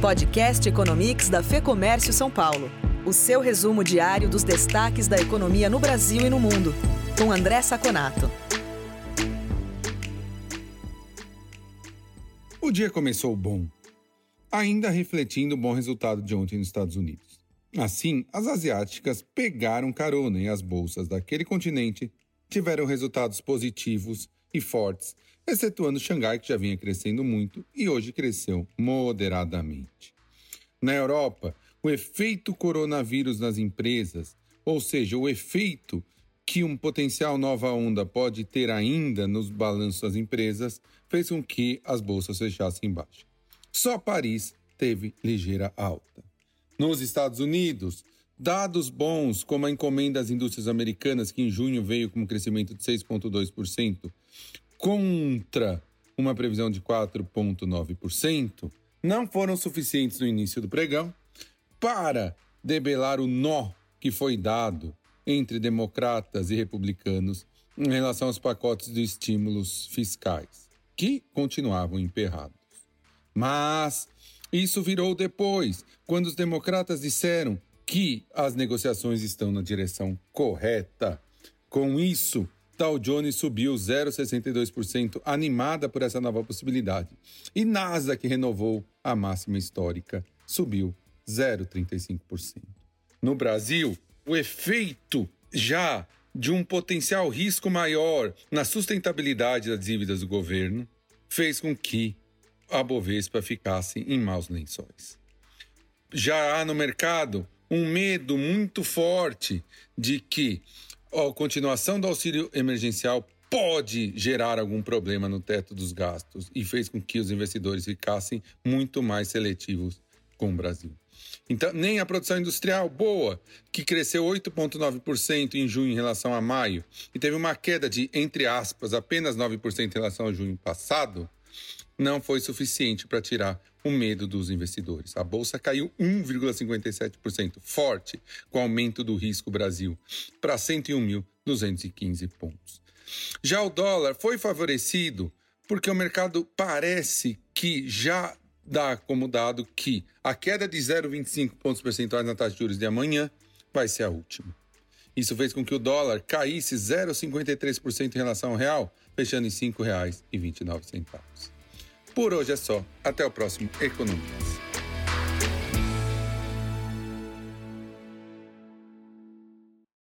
Podcast Economics da Fê Comércio São Paulo. O seu resumo diário dos destaques da economia no Brasil e no mundo. Com André Saconato. O dia começou bom, ainda refletindo o bom resultado de ontem nos Estados Unidos. Assim, as asiáticas pegaram carona e as bolsas daquele continente tiveram resultados positivos e fortes, excetuando Xangai, que já vinha crescendo muito e hoje cresceu moderadamente. Na Europa, o efeito coronavírus nas empresas, ou seja, o efeito que um potencial nova onda pode ter ainda nos balanços das empresas, fez com que as bolsas fechassem baixo. Só Paris teve ligeira alta. Nos Estados Unidos, dados bons, como a encomenda das indústrias americanas, que em junho veio com um crescimento de 6,2%, contra uma previsão de 4,9%, não foram suficientes no início do pregão para debelar o nó que foi dado entre democratas e republicanos em relação aos pacotes de estímulos fiscais, que continuavam emperrados. Mas isso virou depois, quando os democratas disseram que as negociações estão na direção correta. Com isso, Dow Jones subiu 0,62%, animada por essa nova possibilidade. E Nasdaq renovou a máxima histórica, subiu 0,35%. No Brasil, o efeito já de um potencial risco maior na sustentabilidade das dívidas do governo fez com que a Bovespa ficasse em maus lençóis. Já há no mercado um medo muito forte de que a continuação do auxílio emergencial pode gerar algum problema no teto dos gastos e fez com que os investidores ficassem muito mais seletivos com o Brasil. Então, nem a produção industrial boa, que cresceu 8,9% em junho em relação a maio e teve uma queda de, entre aspas, apenas 9% em relação ao junho passado, não foi suficiente para tirar o medo dos investidores. A bolsa caiu 1,57%, forte, com aumento do risco Brasil, para 101.215 pontos. Já o dólar foi favorecido porque o mercado parece que já dá como dado que a queda de 0,25 pontos percentuais na taxa de juros de amanhã vai ser a última. Isso fez com que o dólar caísse 0,53% em relação ao real, fechando em R$ 5,29. Por hoje é só. Até o próximo Economias.